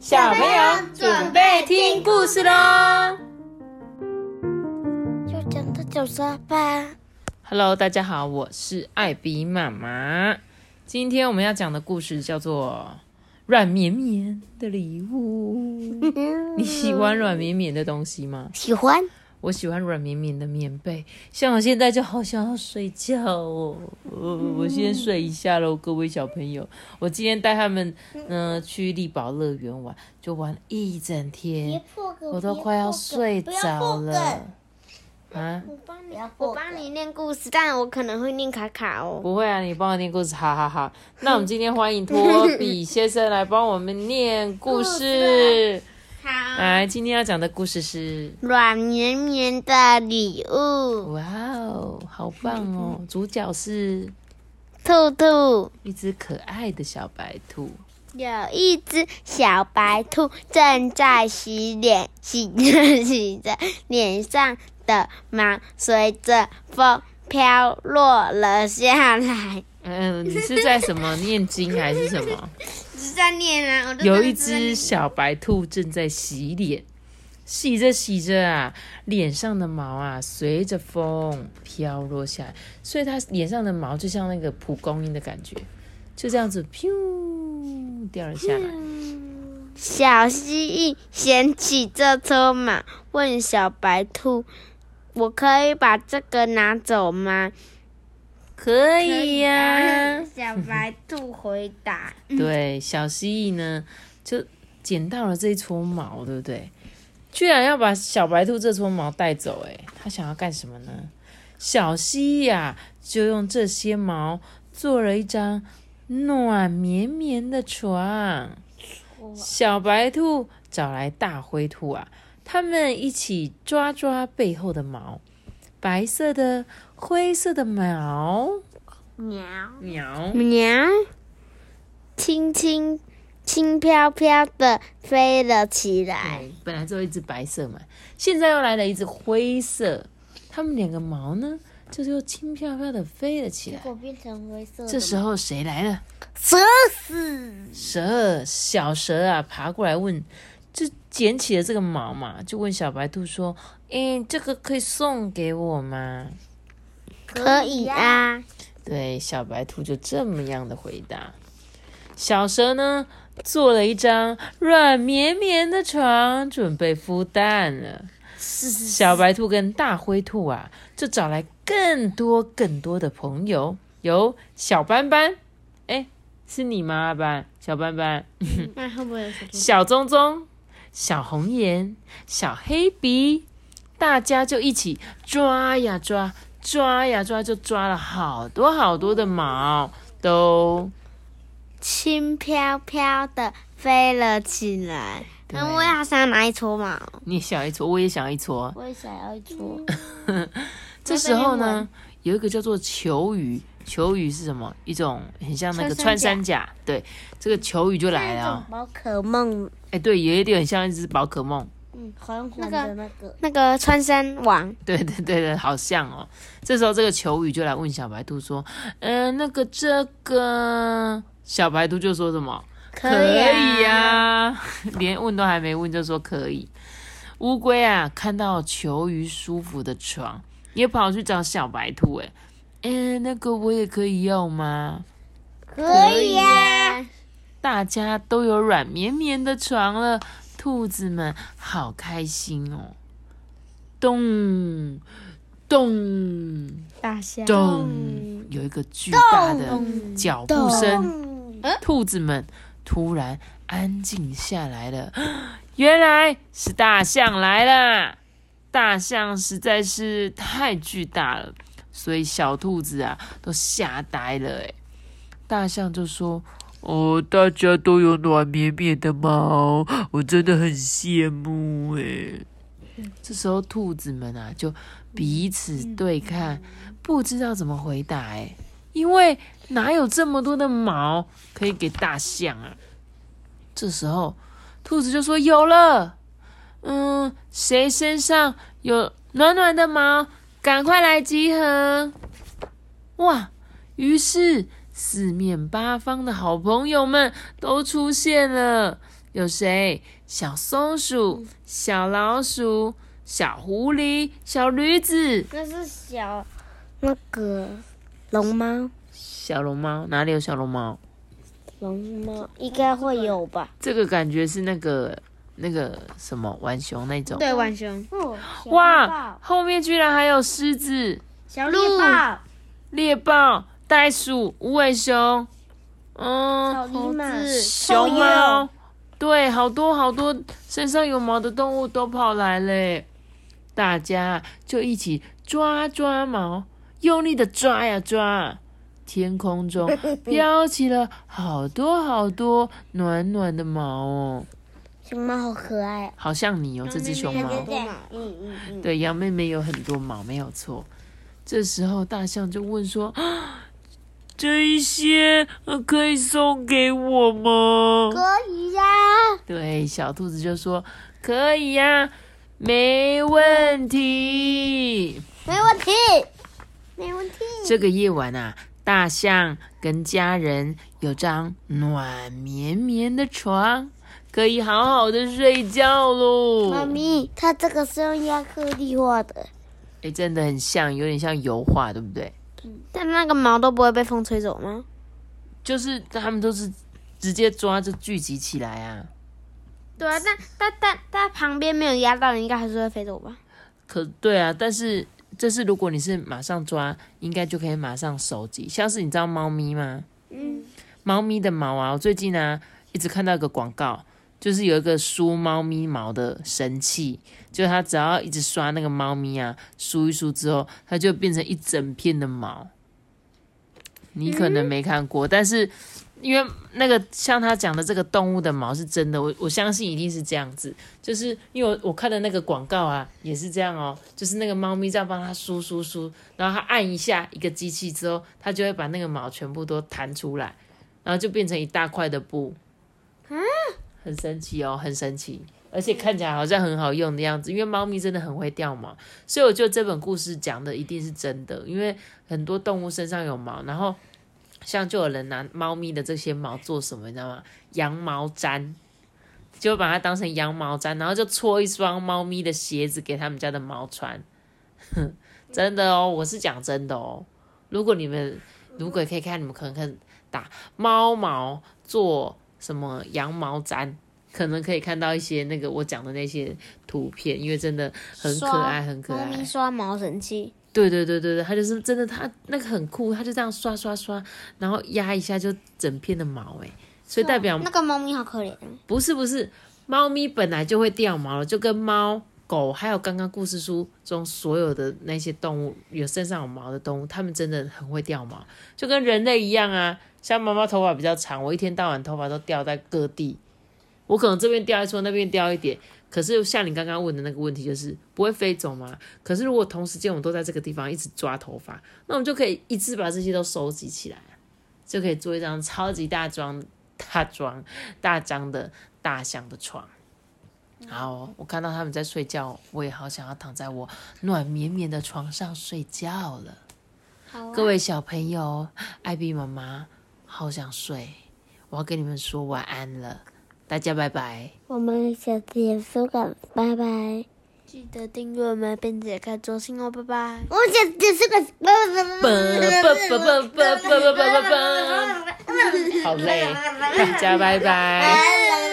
小朋友准备听故事喽！就讲到九十吧。Hello，大家好，我是艾比妈妈。今天我们要讲的故事叫做《软绵绵的礼物》。你喜欢软绵绵的东西吗？喜欢？我喜欢软绵绵的棉被，像我现在就好想要睡觉哦。呃，我先睡一下喽，各位小朋友。我今天带他们嗯、呃去力宝乐园玩，就玩一整天，我都快要睡着了。啊，我帮你，我帮你念故事，但我可能会念卡卡哦。不会啊，你帮我念故事，哈哈哈。那我们今天欢迎托比先生来帮我们念故事。好，来，今天要讲的故事是，软绵绵的礼物，哇哦，好棒哦！主角是兔兔。一只可爱的小白兔。有一只小白兔正在洗脸，洗着洗着，脸上的毛随着风飘落了下来。嗯，你是在什么念经还是什么？是在念啊，有一只小白兔正在洗脸，洗着洗着啊，脸上的毛啊随着风飘落下来，所以它脸上的毛就像那个蒲公英的感觉，就这样子飘掉了下来。小蜥蜴捡起这车马，问小白兔：“我可以把这个拿走吗可？”以呀、小白兔回答对，小蜥蜴呢就捡到了这一撮毛，对不对？居然要把小白兔这撮毛带走，哎，它想要干什么呢？小蜥蜴呀、就用这些毛做了一张暖绵绵的床。小白兔找来大灰兔啊，他们一起抓抓背后的毛，白色的、灰色的毛，：“喵喵。喵，轻轻轻飘飘的飞了起来。对，本来只有一只白色嘛，现在又来了一只灰色，它们两个毛呢，就是又轻飘飘的飞了起来。果变成灰色这时候谁来了？蛇死。蛇，小蛇啊，爬过来问，就捡起了这个毛嘛，就问小白兔说：“诶，这个可以送给我吗可以啊，？”对，小白兔就这么样的回答。小蛇呢，做了一张软绵绵的床，准备孵蛋了。小白兔跟大灰兔啊，就找来更多更多的朋友，有小斑斑，哎，是你吗？阿斑，小斑斑，那会不会有什么？小棕棕、小红眼、小黑鼻，大家就一起抓呀抓，抓呀抓，就抓了好多好多的毛，都轻飘飘的飞了起来。那我也好想拿一撮毛，你想要一撮，我也想要一撮。我也想要一撮。这时候呢，有一个叫做球鱼，球鱼是什么？一种很像那个穿穿山山甲，对，这个球鱼就来了哦。宝可梦，哎，对，有一点很像一只宝可梦。嗯，黄黄的那个那个穿山王，对对对对，好像哦。这时候这个球鱼就来问小白兔说：“嗯、那个这个。”小白兔就说什么？可以呀、呀、连问都还没问就说可以。乌龟啊，看到球鱼舒服的床，也跑去找小白兔、哎，嗯，那个我也可以要吗？可以呀、大家都有软绵绵的床了，兔子们好开心哦！咚咚大象。咚，有一个巨大的脚步声，兔子们突然安静下来了。原来是大象来了，大象实在是太巨大了，所以小兔子啊都吓呆了。哎，大象就说：“哦，大家都有暖绵绵的毛，我真的很羡慕哎。”这时候兔子们啊就彼此对看，不知道怎么回答哎，因为哪有这么多的毛可以给大象啊？这时候兔子就说：“有了，嗯，谁身上有暖暖的毛，赶快来集合！”哇！于是四面八方的好朋友们都出现了，有谁？小松鼠、小老鼠、小狐狸、小驴子。那是小那个龙猫。小龙猫哪里有小龙猫？龙猫应该会有吧？这个感觉是那个那个什么浣熊那种。对，浣熊。哇，后面居然还有狮子、小猎豹、猎豹、袋鼠、无尾熊，嗯，猴子、熊猫。对，好多好多身上有毛的动物都跑来了，大家就一起抓抓毛，用力的抓呀抓。天空中 飘起了好多好多暖暖的毛哦，熊猫好可爱，好像你哦，这只熊猫。嗯嗯嗯，对，羊妹妹有很多毛，没有错。这时候大象就问说：“ 这一些可以送给我吗？”可以呀。对，小兔子就说：“可以呀，没问题，没问题，没问题。”这个夜晚啊。大象跟家人有张暖绵绵的床，可以好好的睡觉喽。妈咪，它这个是用亚克力画的，哎，真的很像，有点像油画，对不对？嗯。但那个毛都不会被风吹走吗？就是他们都是直接抓就聚集起来啊。对啊，但但但但旁边没有压到的，应该还是会飞走吧？可对啊，但是。这是如果你是马上抓，应该就可以马上收集。像是你知道猫咪吗？嗯，猫咪的毛啊，我最近呢一直看到一个广告，就是有一个梳猫咪毛的神器，就是它只要一直刷那个猫咪啊，梳一梳之后，它就变成一整片的毛。你可能没看过，但是。因为那个像他讲的这个动物的毛是真的，我我相信一定是这样子，就是因为我我看的那个广告啊，也是这样哦，就是那个猫咪这样帮它梳梳梳，然后它按一下一个机器之后，它就会把那个毛全部都弹出来，然后就变成一大块的布，啊，很神奇哦，很神奇，而且看起来好像很好用的样子，因为猫咪真的很会掉毛，所以我觉得这本故事讲的一定是真的，因为很多动物身上有毛，然后。像就有人拿猫咪的这些毛做什么，你知道吗？羊毛毡，就把它当成羊毛毡，然后就搓一双猫咪的鞋子给他们家的猫穿。真的哦，我是讲真的哦。如果你们如果可以看，你们可能看打猫毛做什么羊毛毡，可能可以看到一些那个我讲的那些图片，因为真的很可爱，很可爱。猫咪刷毛神器。对对对对对，它就是真的，它那个很酷，它就这样刷刷刷，然后压一下就整片的毛哎，所以代表那个猫咪好可怜。不是不是，猫咪本来就会掉毛了，就跟猫、狗还有刚刚故事书中所有的那些动物有身上有毛的动物，它们真的很会掉毛，就跟人类一样啊。像猫猫头发比较长，我一天到晚头发都掉在各地，我可能这边掉一撮，那边掉一点。可是像你刚刚问的那个问题，就是不会飞走吗？可是如果同时间我们都在这个地方一直抓头发，那我们就可以一次把这些都收集起来，就可以做一张超级大张、大装、大张的大象的床。好，我看到他们在睡觉，我也好想要躺在我暖绵绵的床上睡觉了。各位小朋友，艾比妈妈好想睡，我要跟你们说晚安了。大家拜拜，我们下次也说个拜拜，记得订阅我们并且开中心哦，拜拜。我们下次也说个拜拜，好累，大家拜拜。